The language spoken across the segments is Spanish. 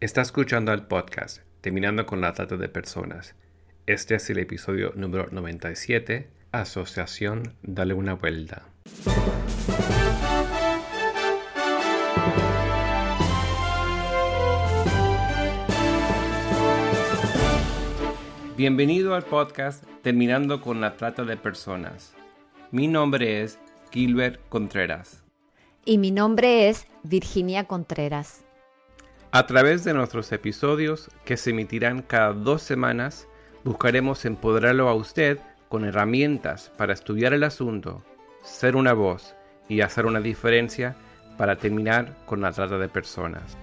Está escuchando el podcast Terminando con la Trata de Personas. Este es el episodio número 97, Asociación Dale una Vuelta. Bienvenido al podcast Terminando con la Trata de Personas. Mi nombre es Gilbert Contreras. Y mi nombre es Virginia Contreras. A través de nuestros episodios, que se emitirán cada dos semanas, buscaremos empoderarlo a usted con herramientas para estudiar el asunto, ser una voz y hacer una diferencia para terminar con la trata de personas.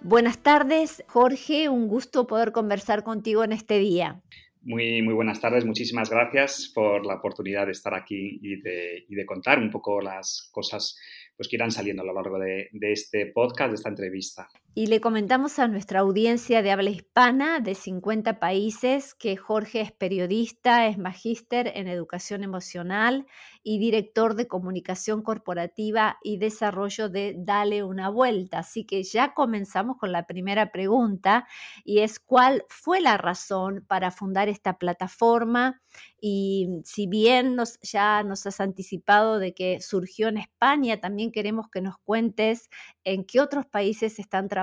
Buenas tardes, Jorge. Un gusto poder conversar contigo en este día. Muy, muy buenas tardes, muchísimas gracias por la oportunidad de estar aquí y de, y de contar un poco las cosas pues, que irán saliendo a lo largo de, de este podcast, de esta entrevista. Y le comentamos a nuestra audiencia de habla hispana de 50 países que Jorge es periodista, es magíster en educación emocional y director de comunicación corporativa y desarrollo de Dale una vuelta. Así que ya comenzamos con la primera pregunta y es cuál fue la razón para fundar esta plataforma y si bien nos, ya nos has anticipado de que surgió en España, también queremos que nos cuentes en qué otros países están trabajando.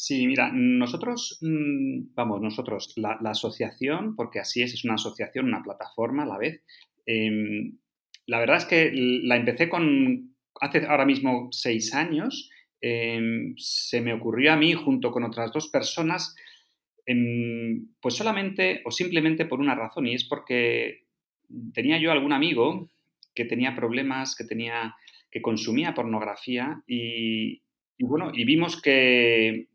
Sí, mira, nosotros, mm, vamos, nosotros, la, asociación, porque así es, es una asociación, una plataforma a la vez. Em, la verdad es que la empecé con, hace ahora mismo seis años, em, se me ocurrió a mí, junto con otras dos personas, em, pues solamente o simplemente por una razón, y es porque tenía yo algún amigo que tenía problemas, que tenía que consumía pornografía y, bueno, y vimos que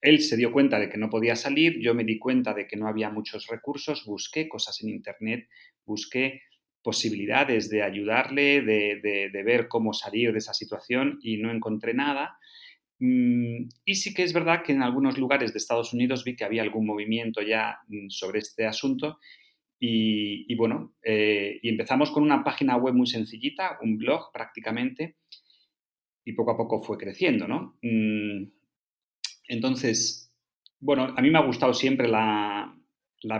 él se dio cuenta de que no podía salir, yo me di cuenta de que no había muchos recursos, busqué cosas en Internet, busqué posibilidades de ayudarle, de, ver cómo salir de esa situación y no encontré nada. Mm, y sí que es verdad que en algunos lugares de Estados Unidos vi que había algún movimiento ya mm, sobre este asunto y, bueno, eh, y empezamos con una página web muy sencillita, un blog prácticamente, y poco a poco fue creciendo, ¿no? Mm, entonces, bueno, a mí me ha gustado siempre la,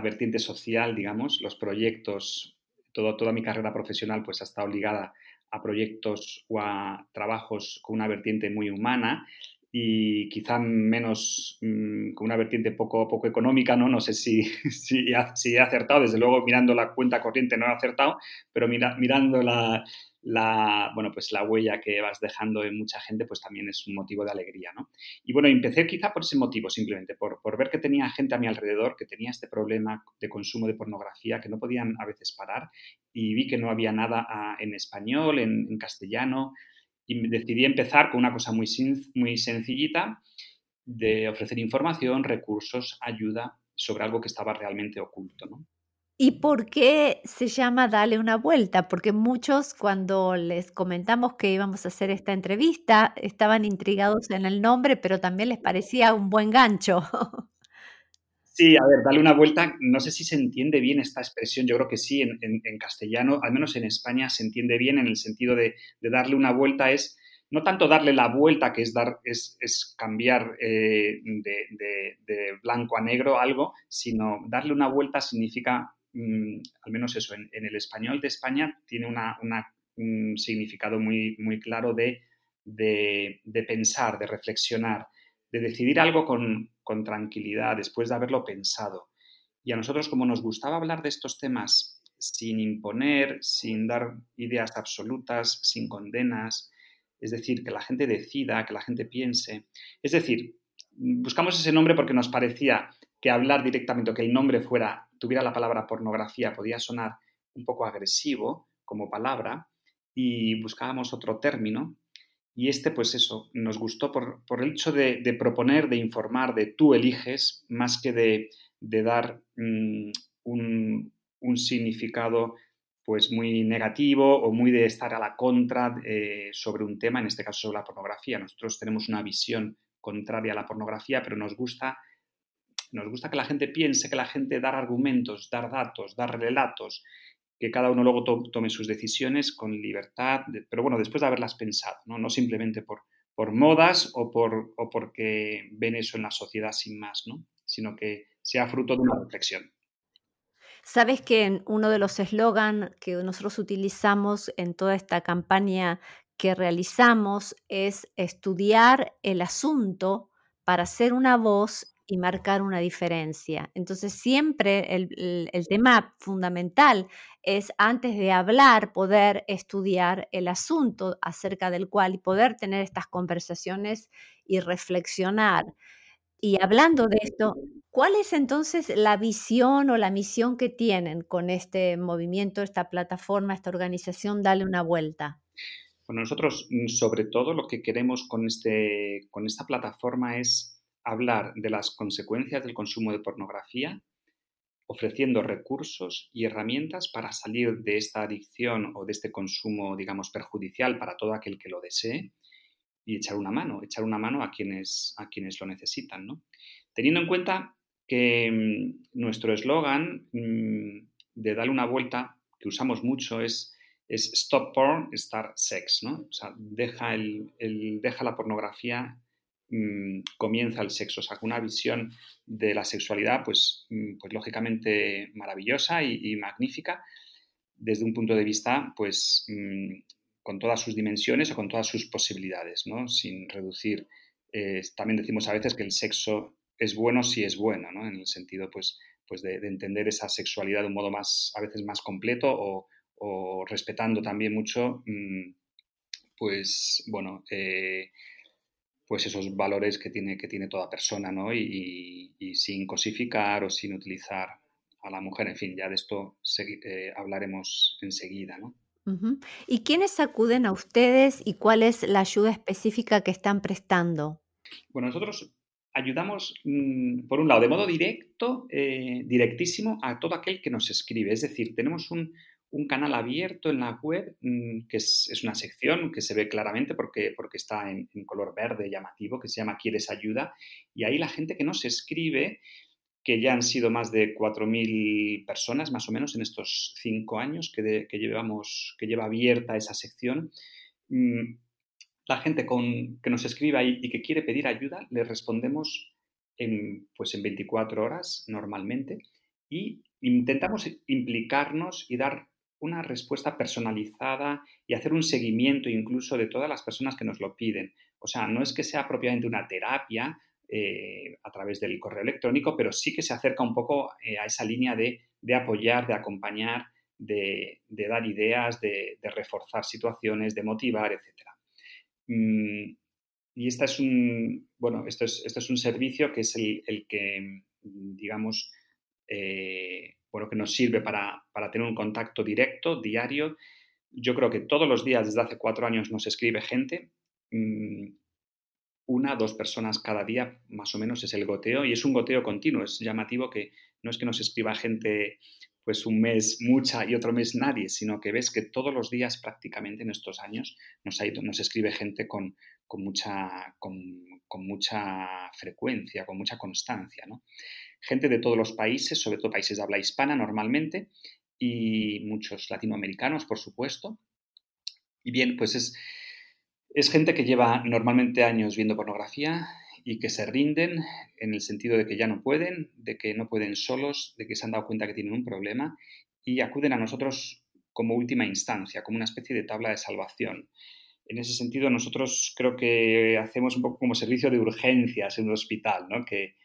vertiente social, digamos, los proyectos, toda mi carrera profesional pues ha estado ligada a proyectos o a trabajos con una vertiente muy humana y quizá menos mm, con una vertiente poco, poco económica, ¿no? No sé si, si, si, he acertado, desde luego mirando la cuenta corriente no he acertado, pero mira, mirando la, la, bueno, pues la huella que vas dejando en mucha gente, pues también es un motivo de alegría, ¿no? Y bueno, empecé quizá por ese motivo, simplemente, por, ver que tenía gente a mi alrededor que tenía este problema de consumo de pornografía, que no podían a veces parar, y vi que no había nada ah, en español, en, en castellano, y decidí empezar con una cosa muy, muy sencillita de ofrecer información, recursos, ayuda sobre algo que estaba realmente oculto. ¿no? ¿Y por qué se llama Dale una vuelta? Porque muchos cuando les comentamos que íbamos a hacer esta entrevista estaban intrigados en el nombre, pero también les parecía un buen gancho. Sí, a ver, dale una vuelta. No sé si se entiende bien esta expresión. Yo creo que sí, en, castellano, al menos en España, se entiende bien en el sentido de, darle una vuelta. Es no tanto darle la vuelta, que es, dar, es, cambiar eh, de, blanco a negro algo, sino darle una vuelta significa, mm, al menos eso, en, el español de España tiene un significado muy, muy claro de, de pensar, de reflexionar, de decidir algo con, con tranquilidad, después de haberlo pensado. Y a nosotros, como nos gustaba hablar de estos temas sin imponer, sin dar ideas absolutas, sin condenas, es decir, que la gente decida, que la gente piense. Es decir, buscamos ese nombre porque nos parecía que hablar directamente que el nombre fuera, tuviera la palabra pornografía, podía sonar un poco agresivo como palabra y buscábamos otro término y este, pues eso, nos gustó por, el hecho de, proponer, de informar, de tú eliges, más que de, dar mm, un, significado pues muy negativo o muy de estar a la contra eh, sobre un tema, en este caso sobre la pornografía. Nosotros tenemos una visión contraria a la pornografía, pero nos gusta, nos gusta que la gente piense, que la gente dar argumentos, dar datos, dar relatos que cada uno luego tome sus decisiones con libertad, pero bueno, después de haberlas pensado, no, no simplemente por, por modas o, por, o porque ven eso en la sociedad sin más, ¿no? sino que sea fruto de una reflexión. Sabes que uno de los eslogan que nosotros utilizamos en toda esta campaña que realizamos es estudiar el asunto para ser una voz y marcar una diferencia. Entonces, siempre el, tema fundamental es, antes de hablar, poder estudiar el asunto acerca del cual y poder tener estas conversaciones y reflexionar. Y hablando de esto, ¿cuál es entonces la visión o la misión que tienen con este movimiento, esta plataforma, esta organización? Dale una vuelta. Bueno, nosotros mm, sobre todo lo que queremos con, este, con esta plataforma es hablar de las consecuencias del consumo de pornografía, ofreciendo recursos y herramientas para salir de esta adicción o de este consumo, digamos, perjudicial para todo aquel que lo desee y echar una mano, echar una mano a quienes, a quienes lo necesitan, ¿no? Teniendo en cuenta que mm, nuestro eslogan mm, de darle una vuelta, que usamos mucho, es es stop porn, start sex, ¿no? O sea, deja, el, deja la pornografía, mm, comienza el sexo, o sea, una visión de la sexualidad, pues, mm, pues lógicamente maravillosa y, magnífica, desde un punto de vista, pues, mm, con todas sus dimensiones o con todas sus posibilidades, ¿no? Sin reducir. Eh, también decimos a veces que el sexo es bueno si es bueno, ¿no? En el sentido, pues, pues de, de entender esa sexualidad de un modo más, a veces más completo o, respetando también mucho, pues, bueno, eh, pues esos valores que tiene, que tiene toda persona, ¿no? Y, sin cosificar o sin utilizar a la mujer. En fin, ya de esto eh, hablaremos enseguida, ¿no? ¿Y quiénes acuden a ustedes y cuál es la ayuda específica que están prestando? Bueno, nosotros ayudamos, mm, por un lado, de modo directo, eh, directísimo, a todo aquel que nos escribe. Es decir, tenemos un, un canal abierto en la web, mm, que es, una sección que se ve claramente porque, porque está en, color verde llamativo, que se llama ¿Quieres ayuda? Y ahí la gente que nos escribe, que ya han sido más de 4.000 personas más o menos en estos cinco años que, llevamos, que lleva abierta esa sección, mm, la gente con, que nos escribe y que quiere pedir ayuda, le respondemos en, pues en 24 horas normalmente y intentamos implicarnos y dar una respuesta personalizada y hacer un seguimiento incluso de todas las personas que nos lo piden. O sea, no es que sea propiamente una terapia eh, a través del correo electrónico, pero sí que se acerca un poco eh, a esa línea de, apoyar, de acompañar, de, dar ideas, de, reforzar situaciones, de motivar, etc. Mm, y este es un, bueno, esto es, esto es un servicio que es el, que, digamos, eh, bueno, que nos sirve para, tener un contacto directo, diario. Yo creo que todos los días, desde hace cuatro años, nos escribe gente. Mm, una, dos personas cada día, más o menos, es el goteo y es un goteo continuo. Es llamativo que no es que nos escriba gente pues un mes mucha y otro mes nadie, sino que ves que todos los días prácticamente en estos años nos, nos escribe gente con, mucha, con, con, mucha frecuencia, con mucha constancia. ¿no? gente de todos los países, sobre todo países de habla hispana normalmente, y muchos latinoamericanos, por supuesto. Y bien, pues es, es gente que lleva normalmente años viendo pornografía y que se rinden en el sentido de que ya no pueden, de que no pueden solos, de que se han dado cuenta que tienen un problema y acuden a nosotros como última instancia, como una especie de tabla de salvación. En ese sentido, nosotros creo que hacemos un poco como servicio de urgencias en un hospital, ¿no? que,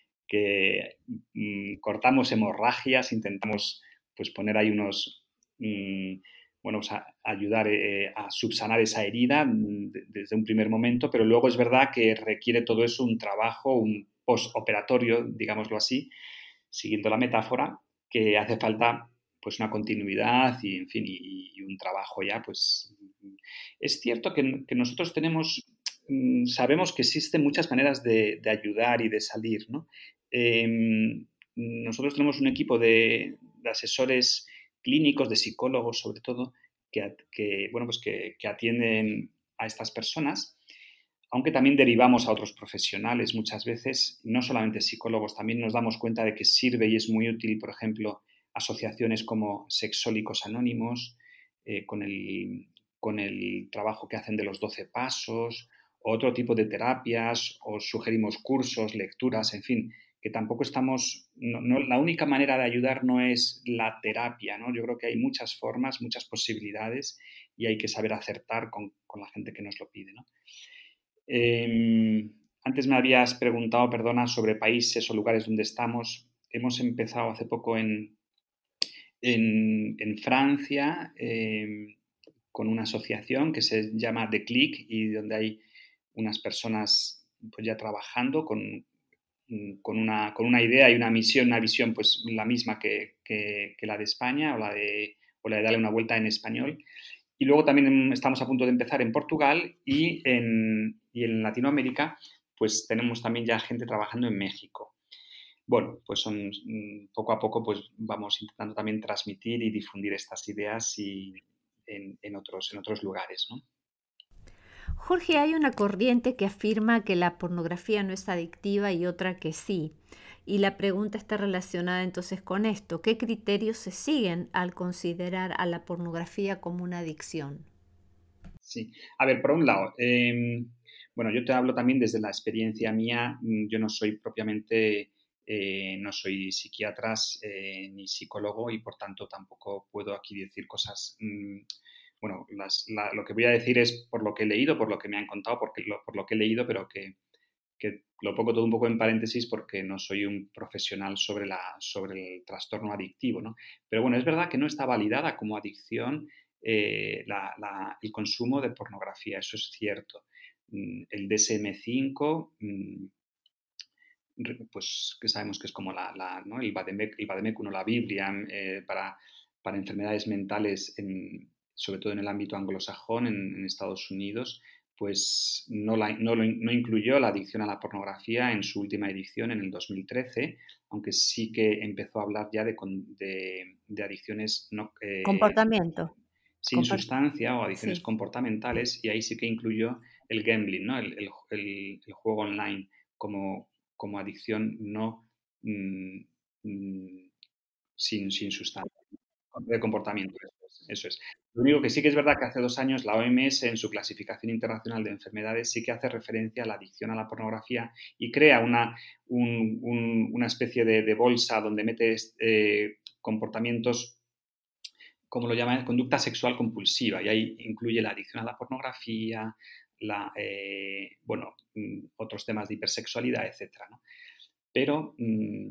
mm, cortamos hemorragias, intentamos pues, poner ahí unos, mm, bueno, pues, ayudar eh, a subsanar esa herida mm, desde un primer momento, pero luego es verdad que requiere todo eso un trabajo, un postoperatorio, digámoslo así, siguiendo la metáfora, que hace falta pues una continuidad y, en fin, y, un trabajo ya, pues es cierto que, nosotros tenemos, sabemos que existen muchas maneras de, ayudar y de salir. Em, nosotros tenemos un equipo de, asesores clínicos, de psicólogos sobre todo, que, bueno, pues que, atienden a estas personas, aunque también derivamos a otros profesionales muchas veces, no solamente psicólogos, también nos damos cuenta de que sirve y es muy útil, por ejemplo, asociaciones como Sexólicos Anónimos, eh, con, el, con el trabajo que hacen de los 12 pasos, otro tipo de terapias, o sugerimos cursos, lecturas, en fin, que tampoco estamos, no, la única manera de ayudar no es la terapia, ¿no? Yo creo que hay muchas formas, muchas posibilidades y hay que saber acertar con, la gente que nos lo pide, em, antes me habías preguntado, perdona, sobre países o lugares donde estamos. Hemos empezado hace poco en, en, Francia em, con una asociación que se llama The Click y donde hay unas personas pues ya trabajando con, con, una, con una idea y una misión, una visión pues la misma que, que, la de España o la de, o la de darle una vuelta en español. Y luego también estamos a punto de empezar en Portugal y en, y en Latinoamérica pues tenemos también ya gente trabajando en México. Bueno, pues son poco a poco pues vamos intentando también transmitir y difundir estas ideas y en, en otros, en otros lugares, ¿no? Jorge, hay una corriente que afirma que la pornografía no es adictiva y otra que sí. Y la pregunta está relacionada entonces con esto. ¿Qué criterios se siguen al considerar a la pornografía como una adicción? Sí, a ver, por un lado, em, bueno, yo te hablo también desde la experiencia mía. Mm, yo no soy propiamente, eh, no soy psiquiatra eh, ni psicólogo y por tanto tampoco puedo aquí decir cosas mm, bueno, lo que voy a decir es por lo que he leído, por lo que me han contado, por lo que he leído, pero que, lo pongo todo un poco en paréntesis porque no soy un profesional sobre, la, sobre el trastorno adictivo. Pero bueno, es verdad que no está validada como adicción eh, el consumo de pornografía, eso es cierto. Mm, el DSM-5, mm, pues que sabemos que es como la, ¿no? el, Bademecum la Biblia eh, para, para enfermedades mentales en, sobre todo en el ámbito anglosajón, en, Estados Unidos, pues no, no, incluyó la adicción a la pornografía en su última edición, en el 2013, aunque sí que empezó a hablar ya de, de, adicciones no... Eh, Comportamiento. Sin sustancia o adicciones comportamentales, y ahí sí que incluyó el gambling, ¿no? el, juego online, como, como adicción no mm, mm, sin, sin sustancia, de comportamiento. Eso es. Lo único que sí que es verdad que hace dos años la OMS en su clasificación internacional de enfermedades sí que hace referencia a la adicción a la pornografía y crea una, una especie de, bolsa donde mete eh, comportamientos, como lo llaman, conducta sexual compulsiva y ahí incluye la adicción a la pornografía, la, eh, bueno, mm, otros temas de hipersexualidad, etc. Pero mm,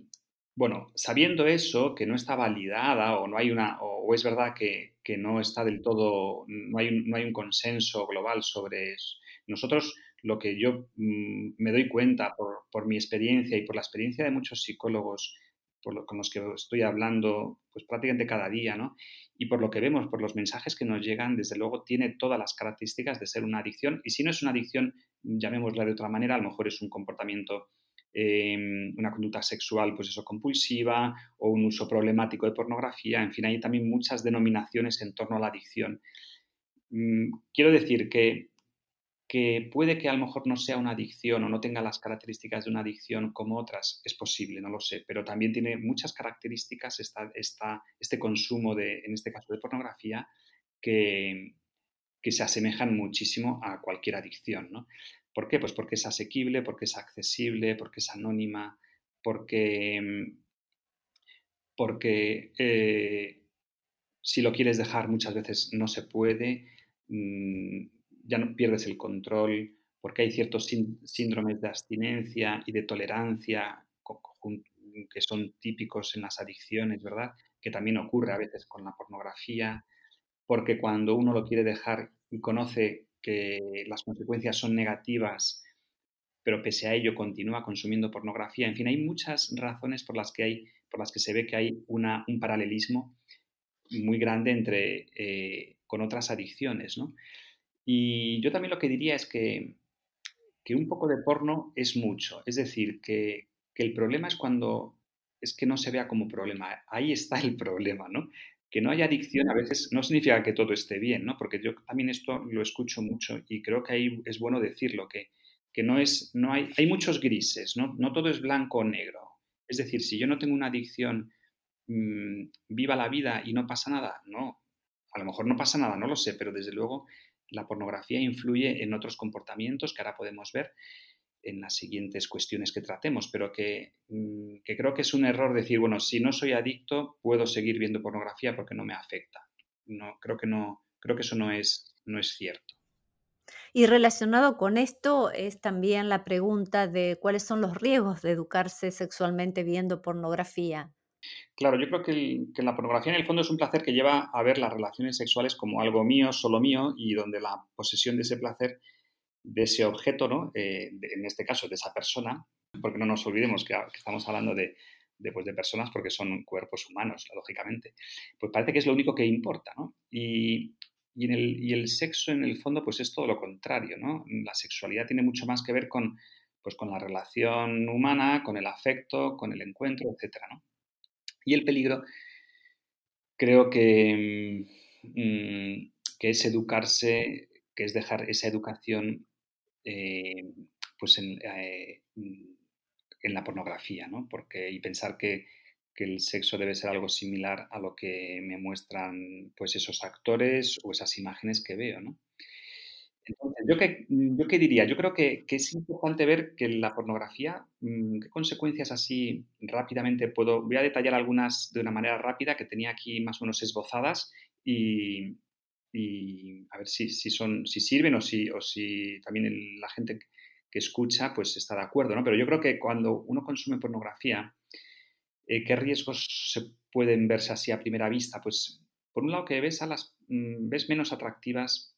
bueno, sabiendo eso, que no está validada o no hay una, o, es verdad que, no está del todo, no hay, no hay un consenso global sobre eso. Nosotros, lo que yo mm, me doy cuenta por, mi experiencia y por la experiencia de muchos psicólogos con los que estoy hablando pues prácticamente cada día, ¿no? Y por lo que vemos, por los mensajes que nos llegan, desde luego tiene todas las características de ser una adicción. Y si no es una adicción, llamémosla de otra manera, a lo mejor es un comportamiento Em, una conducta sexual, pues eso, compulsiva o un uso problemático de pornografía. En fin, hay también muchas denominaciones en torno a la adicción. Mm, quiero decir que, que puede que a lo mejor no sea una adicción o no tenga las características de una adicción como otras, es posible, no lo sé, pero también tiene muchas características esta, este consumo de, en este caso, de pornografía que, que se asemejan muchísimo a cualquier adicción. ¿no? ¿Por qué? Pues porque es asequible, porque es accesible, porque es anónima, porque, porque eh, si lo quieres dejar muchas veces no se puede, mm, ya no pierdes el control, porque hay ciertos síndromes de abstinencia y de tolerancia que son típicos en las adicciones, ¿verdad? Que también ocurre a veces con la pornografía, porque cuando uno lo quiere dejar y conoce que las consecuencias son negativas, pero pese a ello continúa consumiendo pornografía. En fin, hay muchas razones por las que, hay, por las que se ve que hay una, un paralelismo muy grande entre, eh, con otras adicciones. ¿no? Y yo también lo que diría es que, que un poco de porno es mucho. Es decir, que, que el problema es cuando es que no se vea como problema. Ahí está el problema, ¿no? que no haya adicción a veces no significa que todo esté bien, ¿no? Porque yo también esto lo escucho mucho y creo que ahí es bueno decirlo, que, que no es, no hay, hay muchos grises, ¿no? No todo es blanco o negro. Es decir, si yo no tengo una adicción mm, viva la vida y no pasa nada? No, a lo mejor no pasa nada, no lo sé, pero desde luego la pornografía influye en otros comportamientos que ahora podemos ver en las siguientes cuestiones que tratemos, pero que, mm, que, creo que es un error decir, bueno, si no soy adicto, puedo seguir viendo pornografía porque no me afecta. No, creo que no, creo que eso no es, no es cierto. Y relacionado con esto es también la pregunta de cuáles son los riesgos de educarse sexualmente viendo pornografía. Claro, yo creo que, la pornografía en el fondo es un placer que lleva a ver las relaciones sexuales como algo mío, solo mío, y donde la posesión de ese placer, de ese objeto, ¿no? Eh, en este caso de esa persona, porque no nos olvidemos que, estamos hablando de, pues, de, personas porque son cuerpos humanos, lógicamente, pues parece que es lo único que importa, ¿no? Y, el, y el sexo, en el fondo, pues es todo lo contrario, ¿no? La sexualidad tiene mucho más que ver con, pues, con la relación humana, con el afecto, con el encuentro, etcétera, ¿no? Y el peligro, creo que, mm, que es educarse, que es dejar esa educación eh, pues eh, en, la pornografía, ¿no? Porque, y pensar que, que, el sexo debe ser algo similar a lo que me muestran pues esos actores o esas imágenes que veo, ¿no? Entonces, ¿yo qué, yo qué diría? Yo creo que, es importante ver que la pornografía, mm, qué consecuencias así rápidamente puedo, voy a detallar algunas de una manera rápida que tenía aquí más o menos esbozadas y, a ver si, si, son, si sirven o si, o si también la gente que escucha pues está de acuerdo, ¿no? Pero yo creo que cuando uno consume pornografía, eh, ¿qué riesgos se pueden verse así a primera vista? Pues por un lado que ves a las, mm, ves menos atractivas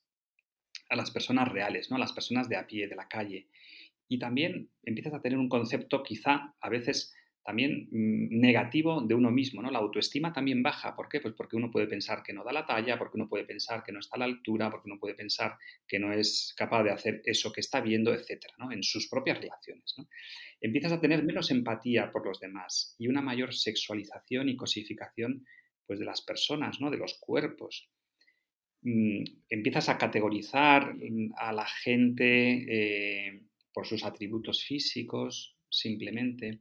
a las personas reales, ¿no? a las personas de a pie, de la calle. Y también empiezas a tener un concepto quizá a veces también mm, negativo de uno mismo, ¿no? La autoestima también baja. ¿Por qué? Pues porque uno puede pensar que no da la talla, porque uno puede pensar que no está a la altura, porque uno puede pensar que no es capaz de hacer eso que está viendo, etcétera, ¿no? En sus propias relaciones, ¿no? Empiezas a tener menos empatía por los demás y una mayor sexualización y cosificación pues, de las personas, ¿no? De los cuerpos. Mm, empiezas a categorizar a la gente eh, por sus atributos físicos, simplemente.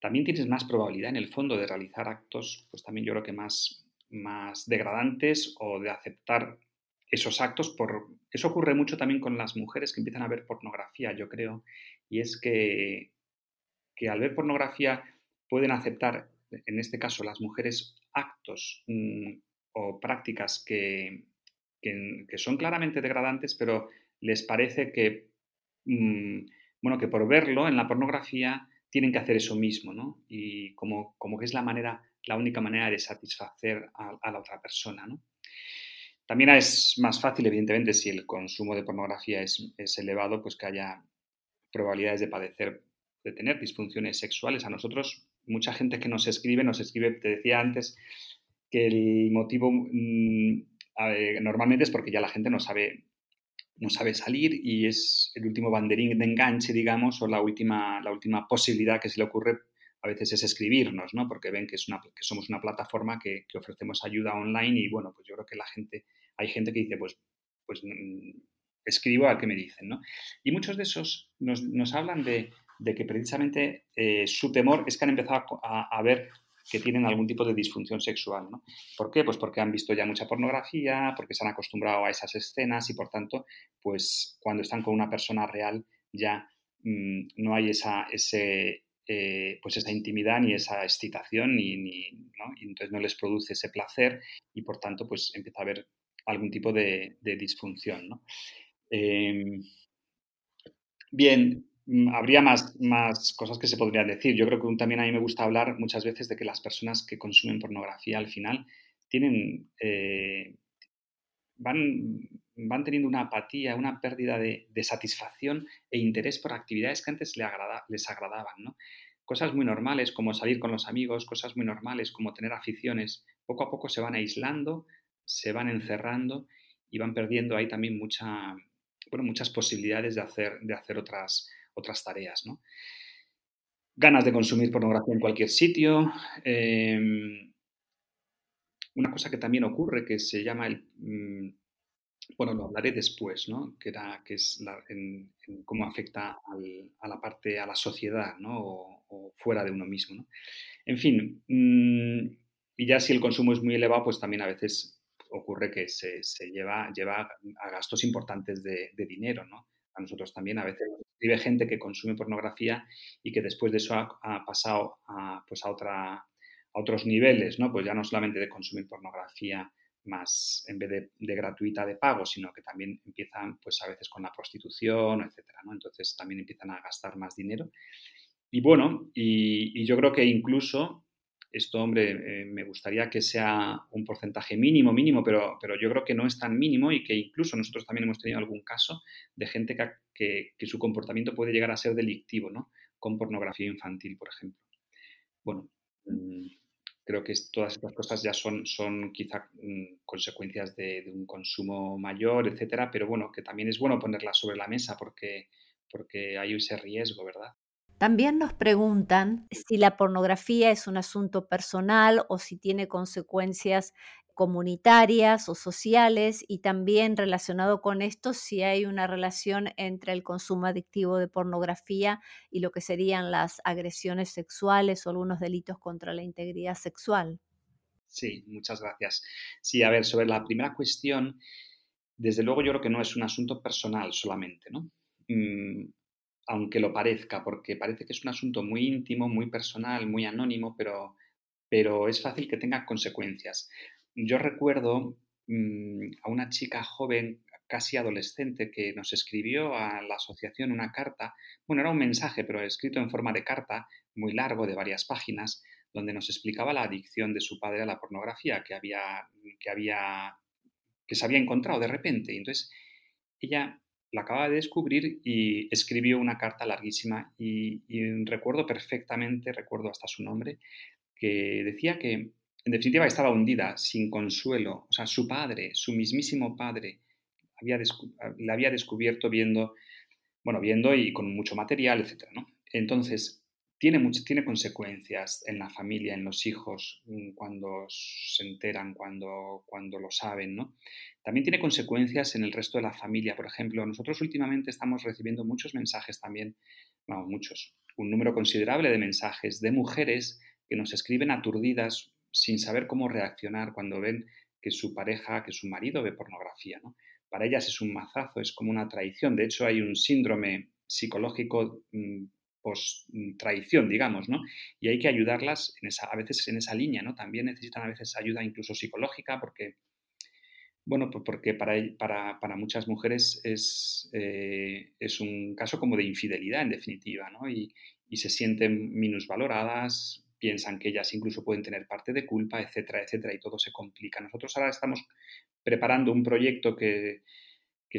También tienes más probabilidad en el fondo de realizar actos, pues también yo creo que más, más degradantes o de aceptar esos actos por... Eso ocurre mucho también con las mujeres que empiezan a ver pornografía, yo creo, y es que, que al ver pornografía pueden aceptar, en este caso las mujeres, actos mm, o prácticas que, son claramente degradantes, pero les parece que, mm, bueno, que por verlo en la pornografía tienen que hacer eso mismo, ¿no? Y como, como que es la manera, la única manera de satisfacer a, la otra persona, ¿no? También es más fácil, evidentemente, si el consumo de pornografía es, es elevado, pues que haya probabilidades de padecer, de tener disfunciones sexuales. A nosotros, mucha gente que nos escribe, nos escribe, te decía antes, que el motivo mm, normalmente es porque ya la gente no sabe, no sabe salir y es el último banderín de enganche, digamos, o la última, la última posibilidad que se le ocurre a veces es escribirnos, ¿no? Porque ven que, es una, que somos una plataforma que, ofrecemos ayuda online y bueno, pues yo creo que la gente, hay gente que dice, pues, pues mm, escribo a que me dicen, ¿no? Y muchos de esos nos, hablan de, que precisamente eh, su temor es que han empezado a, a, ver que tienen algún tipo de disfunción sexual. ¿no? ¿Por qué? Pues porque han visto ya mucha pornografía, porque se han acostumbrado a esas escenas y por tanto, pues cuando están con una persona real ya mm, no hay esa, ese, eh, pues esa intimidad ni esa excitación y entonces no les produce ese placer y por tanto pues empieza a haber algún tipo de, disfunción. ¿no? Em, bien, habría más, más cosas que se podrían decir. Yo creo que también a mí me gusta hablar muchas veces de que las personas que consumen pornografía al final tienen, eh, van, van teniendo una apatía, una pérdida de, satisfacción e interés por actividades que antes les, agrada, les agradaban. Cosas muy normales como salir con los amigos, cosas muy normales como tener aficiones, poco a poco se van aislando, se van encerrando y van perdiendo ahí también mucha, bueno, muchas posibilidades de hacer, de hacer otras, otras tareas. ¿no? Ganas de consumir pornografía en cualquier sitio. Em, una cosa que también ocurre que se llama el... Mm, bueno, lo hablaré después, ¿no? Que, es en, cómo afecta a la parte, a la sociedad, ¿no? O, fuera de uno mismo. En fin, mm, y ya si el consumo es muy elevado, pues también a veces ocurre que se, lleva, lleva a gastos importantes de, dinero, ¿no? A nosotros también a veces vive gente que consume pornografía y que después de eso ha, pasado a, pues a, a otros niveles, ¿no? Pues ya no solamente de consumir pornografía más en vez de, gratuita de pago, sino que también empiezan pues a veces con la prostitución, etcétera, ¿no? Entonces también empiezan a gastar más dinero. Y bueno, y, yo creo que incluso esto, hombre, eh, me gustaría que sea un porcentaje mínimo, mínimo, pero, pero yo creo que no es tan mínimo y que incluso nosotros también hemos tenido algún caso de gente que, que, su comportamiento puede llegar a ser delictivo, ¿no? Con pornografía infantil, por ejemplo. Bueno, mm, creo que todas estas cosas ya son, son quizá mm, consecuencias de, un consumo mayor, etcétera, pero bueno, que también es bueno ponerlas sobre la mesa porque, porque hay ese riesgo, ¿verdad? También nos preguntan si la pornografía es un asunto personal o si tiene consecuencias comunitarias o sociales y también relacionado con esto si hay una relación entre el consumo adictivo de pornografía y lo que serían las agresiones sexuales o algunos delitos contra la integridad sexual. Sí, muchas gracias. Sí, a ver, sobre la primera cuestión, desde luego yo creo que no es un asunto personal solamente, ¿no? Mm, aunque lo parezca, porque parece que es un asunto muy íntimo, muy personal, muy anónimo, pero, pero es fácil que tenga consecuencias. Yo recuerdo mm, a una chica joven, casi adolescente, que nos escribió a la asociación una carta, bueno, era un mensaje, pero escrito en forma de carta, muy largo, de varias páginas, donde nos explicaba la adicción de su padre a la pornografía que había, que había, que se había encontrado de repente. entonces, ella la acaba de descubrir y escribió una carta larguísima y, recuerdo perfectamente, recuerdo hasta su nombre, que decía que en definitiva estaba hundida, sin consuelo. O sea, su padre, su mismísimo padre, había la había descubierto viendo, bueno, viendo y con mucho material, etc. ¿no? Entonces, tiene, tiene consecuencias en la familia, en los hijos, mm, cuando se enteran, cuando, cuando lo saben, ¿no? También tiene consecuencias en el resto de la familia. Por ejemplo, nosotros últimamente estamos recibiendo muchos mensajes también, bueno, muchos, un número considerable de mensajes de mujeres que nos escriben aturdidas sin saber cómo reaccionar cuando ven que su pareja, que su marido ve pornografía. ¿no? Para ellas es un mazazo, es como una traición. De hecho, hay un síndrome psicológico mm, post-traición, digamos, ¿no? Y hay que ayudarlas en esa, a veces en esa línea, ¿no? También necesitan a veces ayuda incluso psicológica porque, bueno, porque para, para, para muchas mujeres es, eh, es un caso como de infidelidad, en definitiva, ¿no? Y, y se sienten minusvaloradas, piensan que ellas incluso pueden tener parte de culpa, etcétera, etcétera, y todo se complica. Nosotros ahora estamos preparando un proyecto que,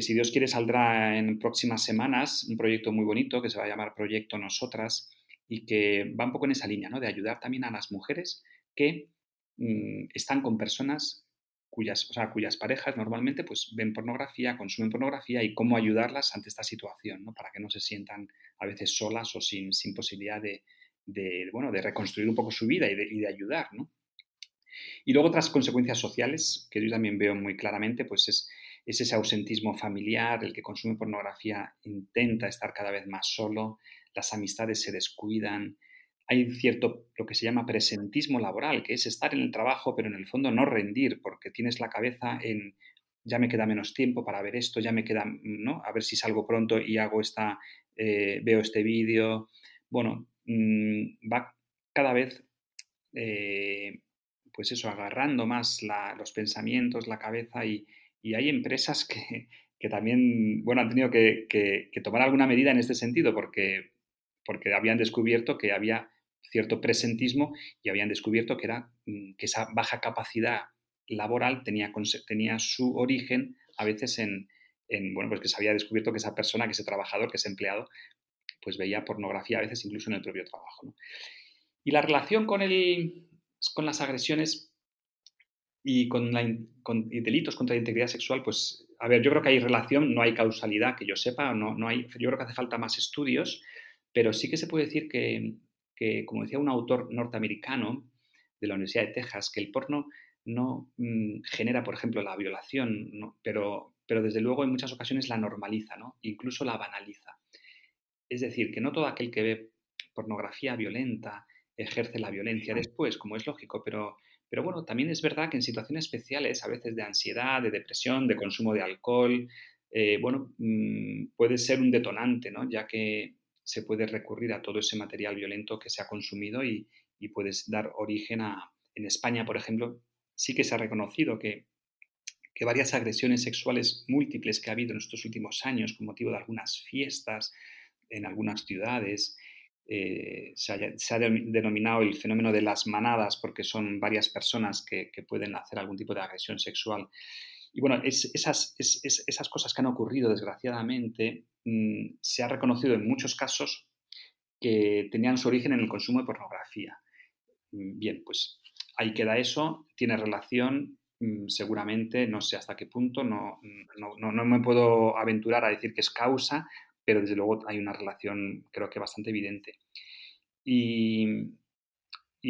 si Dios quiere saldrá en próximas semanas, un proyecto muy bonito que se va a llamar Proyecto Nosotras y que va un poco en esa línea, ¿no? De ayudar también a las mujeres que mm, están con personas cuyas, o cuyas parejas normalmente pues ven pornografía, consumen pornografía y cómo ayudarlas ante esta situación, ¿no? Para que no se sientan a veces solas o sin, sin posibilidad de, de, bueno, de reconstruir un poco su vida y de, ayudar, ¿no? Y luego otras consecuencias sociales que yo también veo muy claramente, pues es, ese ausentismo familiar, el que consume pornografía intenta estar cada vez más solo, las amistades se descuidan, hay cierto, lo que se llama presentismo laboral, que es estar en el trabajo, pero en el fondo no rendir, porque tienes la cabeza en, ya me queda menos tiempo para ver esto, ya me queda, ¿no? A ver si salgo pronto y hago esta, eh, veo este vídeo. Bueno, Mm, va cada vez, eh, pues eso, agarrando más los pensamientos, la cabeza y, hay empresas que, también, bueno, han tenido que, tomar alguna medida en este sentido porque, porque habían descubierto que había cierto presentismo y habían descubierto que, era, mm, que esa baja capacidad laboral tenía, tenía su origen a veces en, en, bueno, pues que se había descubierto que esa persona, que ese trabajador, que ese empleado, pues veía pornografía a veces incluso en el propio trabajo. Y la relación con, el, con las agresiones y con, la, delitos contra la integridad sexual, pues, a ver, yo creo que hay relación, no hay causalidad que yo sepa, no, no hay, yo creo que hace falta más estudios, pero sí que se puede decir que, como decía un autor norteamericano de la Universidad de Texas, que el porno no mm, genera, por ejemplo, la violación, pero, pero desde luego en muchas ocasiones la normaliza, ¿no? incluso la banaliza. Es decir, que no todo aquel que ve pornografía violenta ejerce la violencia después, como es lógico, pero, pero bueno, también es verdad que en situaciones especiales, a veces de ansiedad, de depresión, de consumo de alcohol, eh, bueno, mm, puede ser un detonante, ¿no? Ya que se puede recurrir a todo ese material violento que se ha consumido y, y puedes dar origen a, en España, por ejemplo, sí que se ha reconocido que, que varias agresiones sexuales múltiples que ha habido en estos últimos años con motivo de algunas fiestas en algunas ciudades, eh, se, ha, denominado el fenómeno de las manadas porque son varias personas que, pueden hacer algún tipo de agresión sexual. Y bueno, esas, esas, cosas que han ocurrido, desgraciadamente, mm, se ha reconocido en muchos casos que tenían su origen en el consumo de pornografía. Mm, bien, pues ahí queda eso, tiene relación, mm, seguramente, no sé hasta qué punto, no, no, no, me puedo aventurar a decir que es causa, pero desde luego hay una relación creo que bastante evidente. Y,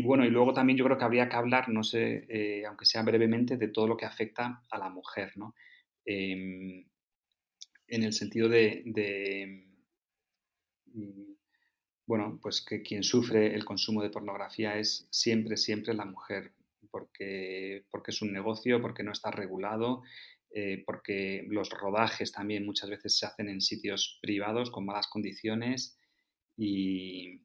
bueno, y luego también yo creo que habría que hablar, no sé, eh, aunque sea brevemente, de todo lo que afecta a la mujer, ¿no? Em, en el sentido de, de, mm, bueno, pues que quien sufre el consumo de pornografía es siempre, siempre la mujer, porque, porque es un negocio, porque no está regulado, eh, porque los rodajes también muchas veces se hacen en sitios privados con malas condiciones y,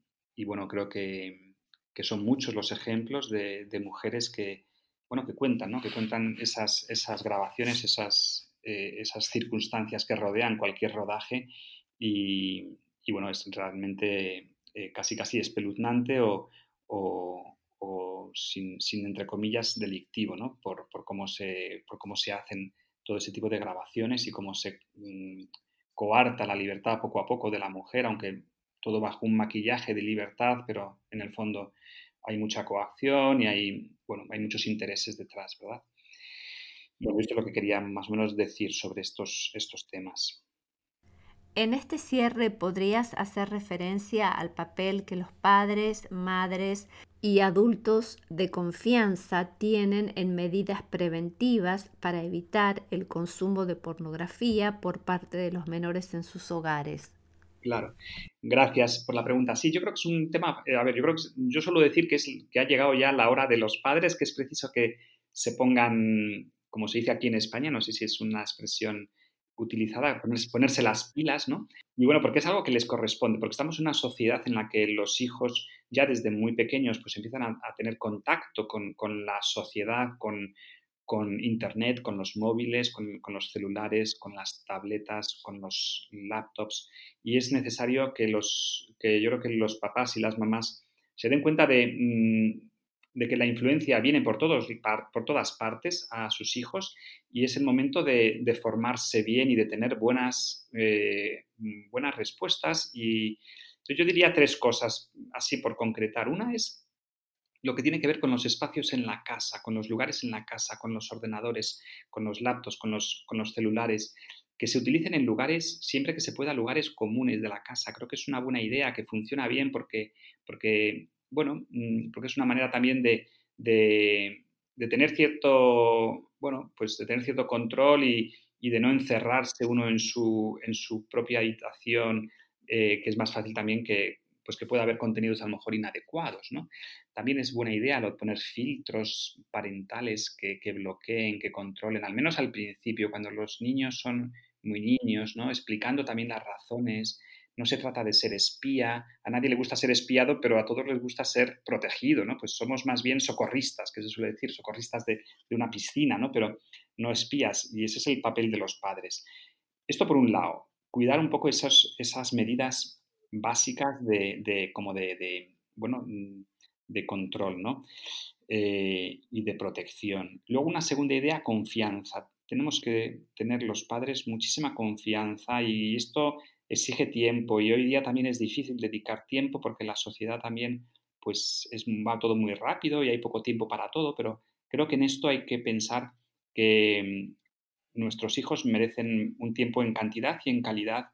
bueno, creo que, son muchos los ejemplos de, mujeres que, bueno, que cuentan, ¿no? que cuentan esas, esas grabaciones, esas, eh, esas circunstancias que rodean cualquier rodaje y, bueno, es realmente eh, casi casi espeluznante o, sin, sin, entre comillas, delictivo, ¿no? Por, por, cómo se, por cómo se hacen todo ese tipo de grabaciones y cómo se mm, coarta la libertad poco a poco de la mujer, aunque todo bajo un maquillaje de libertad, pero en el fondo hay mucha coacción y hay, bueno, hay muchos intereses detrás, ¿verdad? Bueno, esto es lo que quería más o menos decir sobre estos, estos temas. En este cierre podrías hacer referencia al papel que los padres, madres y adultos de confianza tienen en medidas preventivas para evitar el consumo de pornografía por parte de los menores en sus hogares. Claro, gracias por la pregunta. Sí, yo creo que es un tema, eh, a ver, yo creo que yo suelo decir que, es, que ha llegado ya la hora de los padres, que es preciso que se pongan, como se dice aquí en España, no sé si es una expresión utilizada, ponerse las pilas, ¿no? Y bueno, porque es algo que les corresponde, porque estamos en una sociedad en la que los hijos ya desde muy pequeños pues empiezan a, tener contacto con, la sociedad, con, con, Internet, con los móviles, con, los celulares, con las tabletas, con los laptops. Y es necesario que, los, que yo creo que los papás y las mamás se den cuenta de, mm, de que la influencia viene por, todos, por todas partes a sus hijos y es el momento de, formarse bien y de tener buenas, eh, buenas respuestas. Y yo diría tres cosas así por concretar. Una es lo que tiene que ver con los espacios en la casa, con los lugares en la casa, con los ordenadores, con los laptops, con los, con los celulares, que se utilicen en lugares, siempre que se pueda, lugares comunes de la casa. Creo que es una buena idea, que funciona bien porque, porque bueno, mm, porque es una manera también de, tener cierto, bueno, pues de tener cierto control y, de no encerrarse uno en su, en su propia habitación, eh, que es más fácil también que, pues que pueda haber contenidos a lo mejor inadecuados, ¿no? También es buena idea poner filtros parentales que, que, bloqueen, que controlen, al menos al principio, cuando los niños son muy niños, ¿no? Explicando también las razones no se trata de ser espía, a nadie le gusta ser espiado, pero a todos les gusta ser protegido, ¿no? Pues somos más bien socorristas, que se suele decir, socorristas de, una piscina, ¿no? Pero no espías, y ese es el papel de los padres. Esto por un lado, cuidar un poco esas medidas básicas de, como de, bueno, de control, ¿no? Eh, y de protección. Luego una segunda idea, confianza. Tenemos que tener los padres muchísima confianza y esto exige tiempo y hoy día también es difícil dedicar tiempo porque la sociedad también pues es, va todo muy rápido y hay poco tiempo para todo, pero creo que en esto hay que pensar que mm, nuestros hijos merecen un tiempo en cantidad y en calidad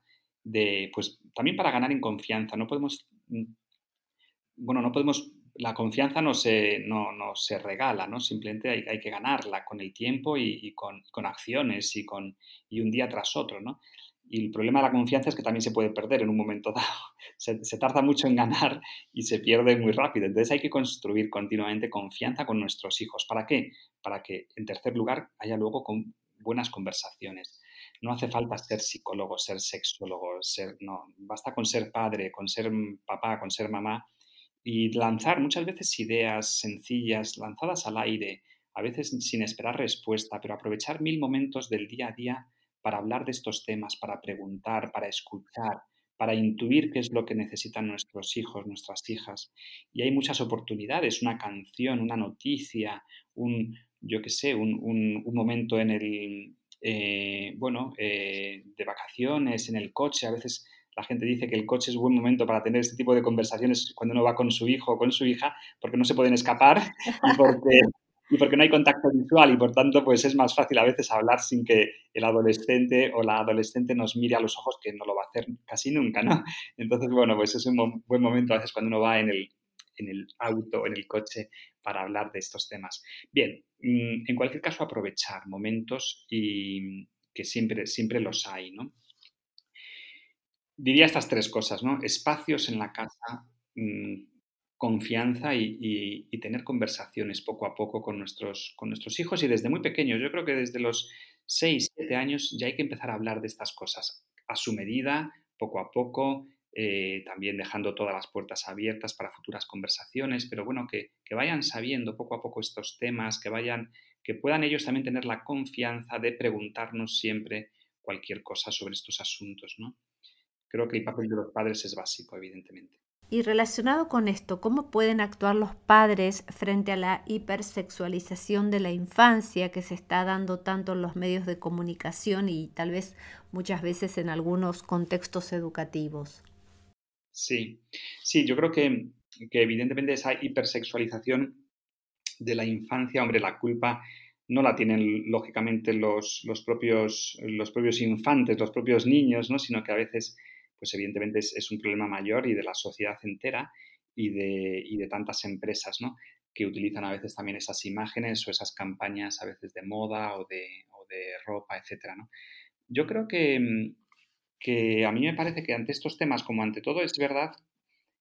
de, pues también para ganar en confianza. No podemos, mm, bueno, no podemos, la confianza no se, no, se regala, ¿no? Simplemente hay, hay, que ganarla con el tiempo y, con, con, acciones y, con, y un día tras otro, ¿no? Y el problema de la confianza es que también se puede perder en un momento dado. Se, tarda mucho en ganar y se pierde muy rápido. Entonces hay que construir continuamente confianza con nuestros hijos. ¿Para qué? Para que, en tercer lugar, haya luego con buenas conversaciones. No hace falta ser psicólogo, ser sexólogo, ser, no, basta con ser padre, con ser papá, con ser mamá y lanzar muchas veces ideas sencillas, lanzadas al aire, a veces sin esperar respuesta, pero aprovechar mil momentos del día a día para hablar de estos temas, para preguntar, para escuchar, para intuir qué es lo que necesitan nuestros hijos, nuestras hijas. Y hay muchas oportunidades, una canción, una noticia, un, yo qué sé, un, un, un, momento en el, eh, bueno, eh, de vacaciones, en el coche, a veces la gente dice que el coche es buen momento para tener este tipo de conversaciones cuando uno va con su hijo o con su hija, porque no se pueden escapar y porque, y porque no hay contacto visual y por tanto pues es más fácil a veces hablar sin que el adolescente o la adolescente nos mire a los ojos, que no lo va a hacer casi nunca, ¿no? Entonces, bueno, pues es un buen momento a veces cuando uno va en el, en el auto, en el coche, para hablar de estos temas. Bien, mm, en cualquier caso, aprovechar momentos y que siempre, siempre los hay, ¿no? diría estas tres cosas, ¿no? Espacios en la casa, mm, confianza y, tener conversaciones poco a poco con nuestros, con nuestros hijos y desde muy pequeños. Yo creo que desde los 6, 7 años ya hay que empezar a hablar de estas cosas a su medida, poco a poco, eh, también dejando todas las puertas abiertas para futuras conversaciones, pero bueno, que, que, vayan sabiendo poco a poco estos temas, que vayan, que puedan ellos también tener la confianza de preguntarnos siempre cualquier cosa sobre estos asuntos, ¿no? creo que el papel de los padres es básico, evidentemente. Y relacionado con esto, ¿cómo pueden actuar los padres frente a la hipersexualización de la infancia que se está dando tanto en los medios de comunicación y tal vez muchas veces en algunos contextos educativos? Sí, sí, yo creo que, que evidentemente esa hipersexualización de la infancia, hombre, la culpa no la tienen lógicamente los, los, propios, los propios infantes, los propios niños, ¿no? sino que a veces pues evidentemente es, un problema mayor y de la sociedad entera y de, de tantas empresas, ¿no? que utilizan a veces también esas imágenes o esas campañas a veces de moda o de, ropa, etc. Yo creo que, que, a mí me parece que ante estos temas, como ante todo, es verdad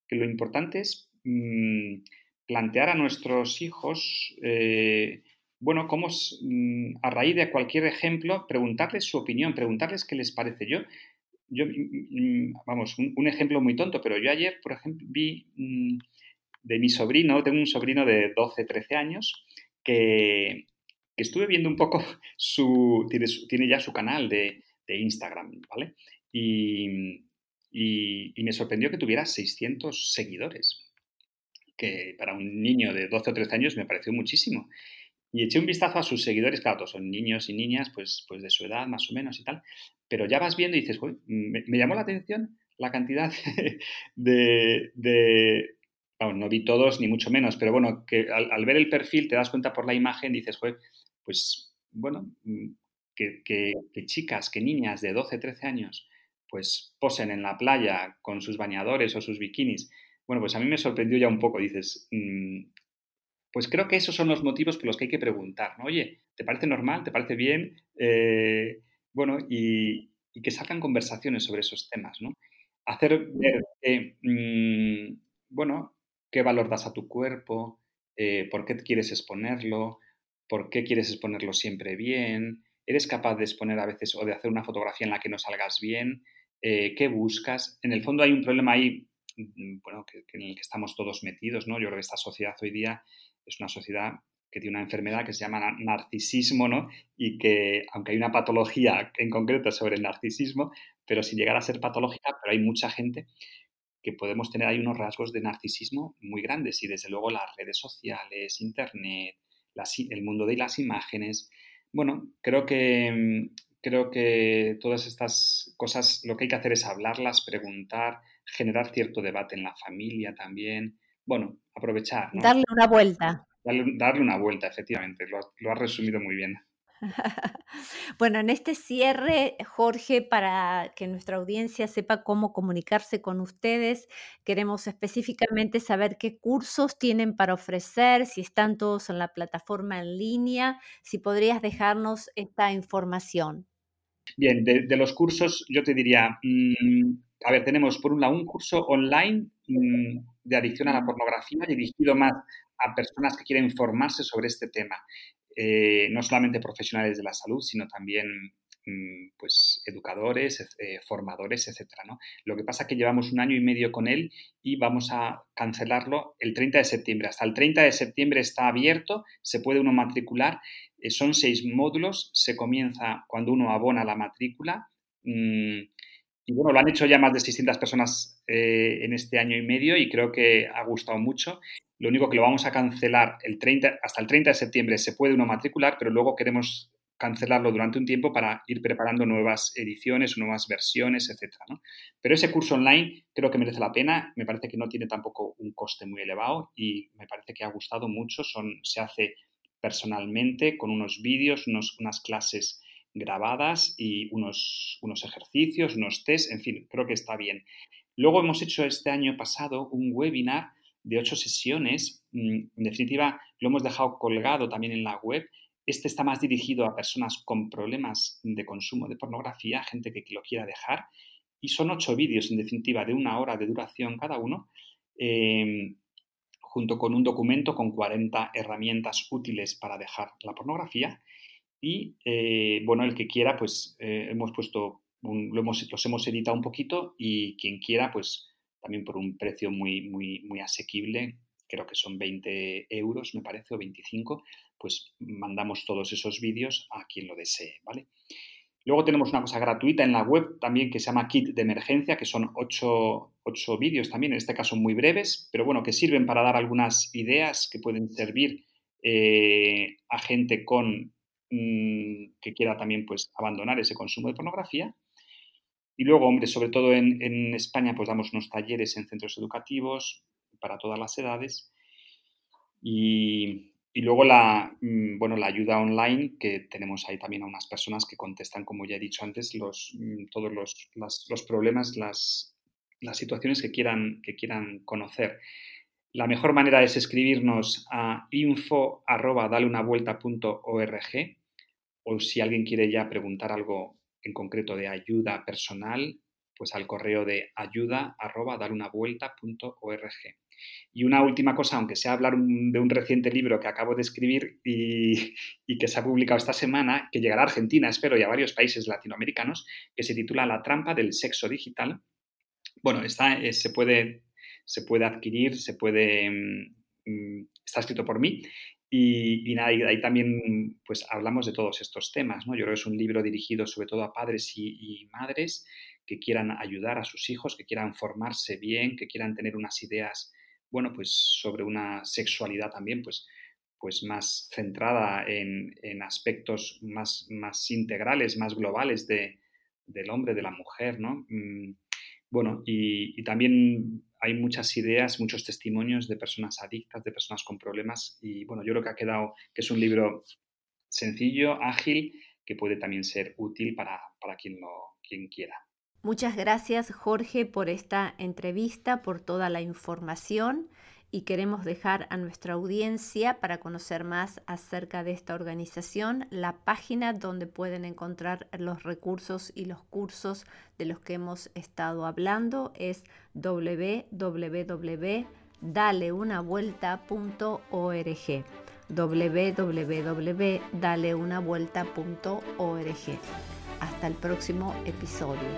que lo importante es mm, plantear a nuestros hijos, eh, bueno, cómo mm, a raíz de cualquier ejemplo, preguntarles su opinión, preguntarles qué les parece. Yo yo, mm, mm, vamos, un, ejemplo muy tonto, pero yo ayer, por ejemplo, vi mm, de mi sobrino, tengo un sobrino de 12, 13 años, que, estuve viendo un poco su tiene, ya su canal de, Instagram, ¿vale? Y, me sorprendió que tuviera 600 seguidores, que para un niño de 12 o 13 años me pareció muchísimo. Y eché un vistazo a sus seguidores, claro, todos son niños y niñas, pues, pues de su edad más o menos y tal, pero ya vas viendo y dices, me, llamó la atención la cantidad de, vamos, no vi todos ni mucho menos, pero bueno, que al, ver el perfil te das cuenta por la imagen, dices, pues bueno, mm, que, que, chicas, que niñas de 12, 13 años, pues posen en la playa con sus bañadores o sus bikinis. Bueno, pues a mí me sorprendió ya un poco, dices, mm, pues creo que esos son los motivos por los que hay que preguntar, ¿no? Oye, ¿te parece normal? ¿Te parece bien? Eh, bueno, y, que sacan conversaciones sobre esos temas, ¿no? Hacer ver, mm, bueno, qué valor das a tu cuerpo, eh, por qué quieres exponerlo, por qué quieres exponerlo siempre bien, eres capaz de exponer a veces o de hacer una fotografía en la que no salgas bien, eh, qué buscas. En el fondo hay un problema ahí, mm, bueno, en el que estamos todos metidos, ¿no? Yo creo que esta sociedad hoy día es una sociedad que tiene una enfermedad que se llama narcisismo, ¿no? Y que, aunque hay una patología en concreto sobre el narcisismo, pero si llegara a ser patológica, pero hay mucha gente que podemos tener ahí unos rasgos de narcisismo muy grandes y desde luego las redes sociales, internet, el mundo de las imágenes. Bueno, creo que, creo que todas estas cosas lo que hay que hacer es hablarlas, preguntar, generar cierto debate en la familia también, bueno, aprovechar. Darle una vuelta. Darle, una vuelta, efectivamente, lo, lo has resumido muy bien. Bueno, en este cierre, Jorge, para que nuestra audiencia sepa cómo comunicarse con ustedes, queremos específicamente saber qué cursos tienen para ofrecer, si están todos en la plataforma en línea, si podrías dejarnos esta información. Bien, de, los cursos yo te diría, mm, a ver, tenemos por un lado un curso online de adicción a la pornografía dirigido más a personas que quieren formarse sobre este tema. Eh, no solamente profesionales de la salud, sino también mm, pues educadores, eh, formadores, etcétera, ¿no? Lo que pasa es que llevamos un año y medio con él y vamos a cancelarlo el 30 de septiembre. Hasta el 30 de septiembre está abierto, se puede uno matricular. Eh, son seis módulos, se comienza cuando uno abona la matrícula. Mm, y bueno, lo han hecho ya más de 600 personas en este año y medio y creo que ha gustado mucho. Lo único que lo vamos a cancelar el 30, hasta el 30 de septiembre se puede uno matricular, pero luego queremos cancelarlo durante un tiempo para ir preparando nuevas ediciones, nuevas versiones, etc. Pero ese curso online creo que merece la pena, me parece que no tiene tampoco un coste muy elevado y me parece que ha gustado mucho, Son, se hace personalmente con unos vídeos, unas clases grabadas y unos, unos ejercicios, unos test, en fin, creo que está bien. Luego hemos hecho este año pasado un webinar de ocho sesiones. Mm, en definitiva, lo hemos dejado colgado también en la web. Este está más dirigido a personas con problemas de consumo de pornografía, gente que lo quiera dejar. Y son ocho vídeos, en definitiva, de una hora de duración cada uno, em, junto con un documento con 40 herramientas útiles para dejar la pornografía. Y, eh, bueno, el que quiera, pues eh, hemos puesto, los hemos editado un poquito y quien quiera, pues también por un precio muy, muy, muy asequible, creo que son 20 euros, me parece, o 25, pues mandamos todos esos vídeos a quien lo desee, ¿vale? Luego tenemos una cosa gratuita en la web también que se llama Kit de Emergencia, que son 8, vídeos también, en este caso muy breves, pero bueno, que sirven para dar algunas ideas que pueden servir eh, a gente con mm, que quiera también pues abandonar ese consumo de pornografía. Y luego, hombre, sobre todo en, España, pues damos unos talleres en centros educativos para todas las edades. Y, luego la, mm, bueno, la ayuda online, que tenemos ahí también a unas personas que contestan, como ya he dicho antes, los, mm, todos los, los problemas, las, las, situaciones que quieran, que quieran conocer. La mejor manera es escribirnos a info o si alguien quiere ya preguntar algo en concreto de ayuda personal, pues al correo de ayuda arroba Y una última cosa, aunque sea hablar de un reciente libro que acabo de escribir y, que se ha publicado esta semana, que llegará a Argentina, espero, y a varios países latinoamericanos, que se titula La trampa del sexo digital. Bueno, está, eh, se, puede, se puede adquirir, se puede, mm, mm, está escrito por mí y, nada, ahí también pues hablamos de todos estos temas, ¿no? Yo creo que es un libro dirigido sobre todo a padres y, madres que quieran ayudar a sus hijos, que quieran formarse bien, que quieran tener unas ideas, bueno, pues sobre una sexualidad también, pues, pues más centrada en, aspectos más, más integrales, más globales de, del hombre, de la mujer, ¿no? Bueno, y, también hay muchas ideas, muchos testimonios de personas adictas, de personas con problemas. Y bueno, yo creo que ha quedado que es un libro sencillo, ágil, que puede también ser útil para, para quien, lo, quien quiera. Muchas gracias Jorge por esta entrevista, por toda la información y queremos dejar a nuestra audiencia para conocer más acerca de esta organización la página donde pueden encontrar los recursos y los cursos de los que hemos estado hablando es www.daleunavuelta.org www.daleunavuelta.org Hasta el próximo episodio.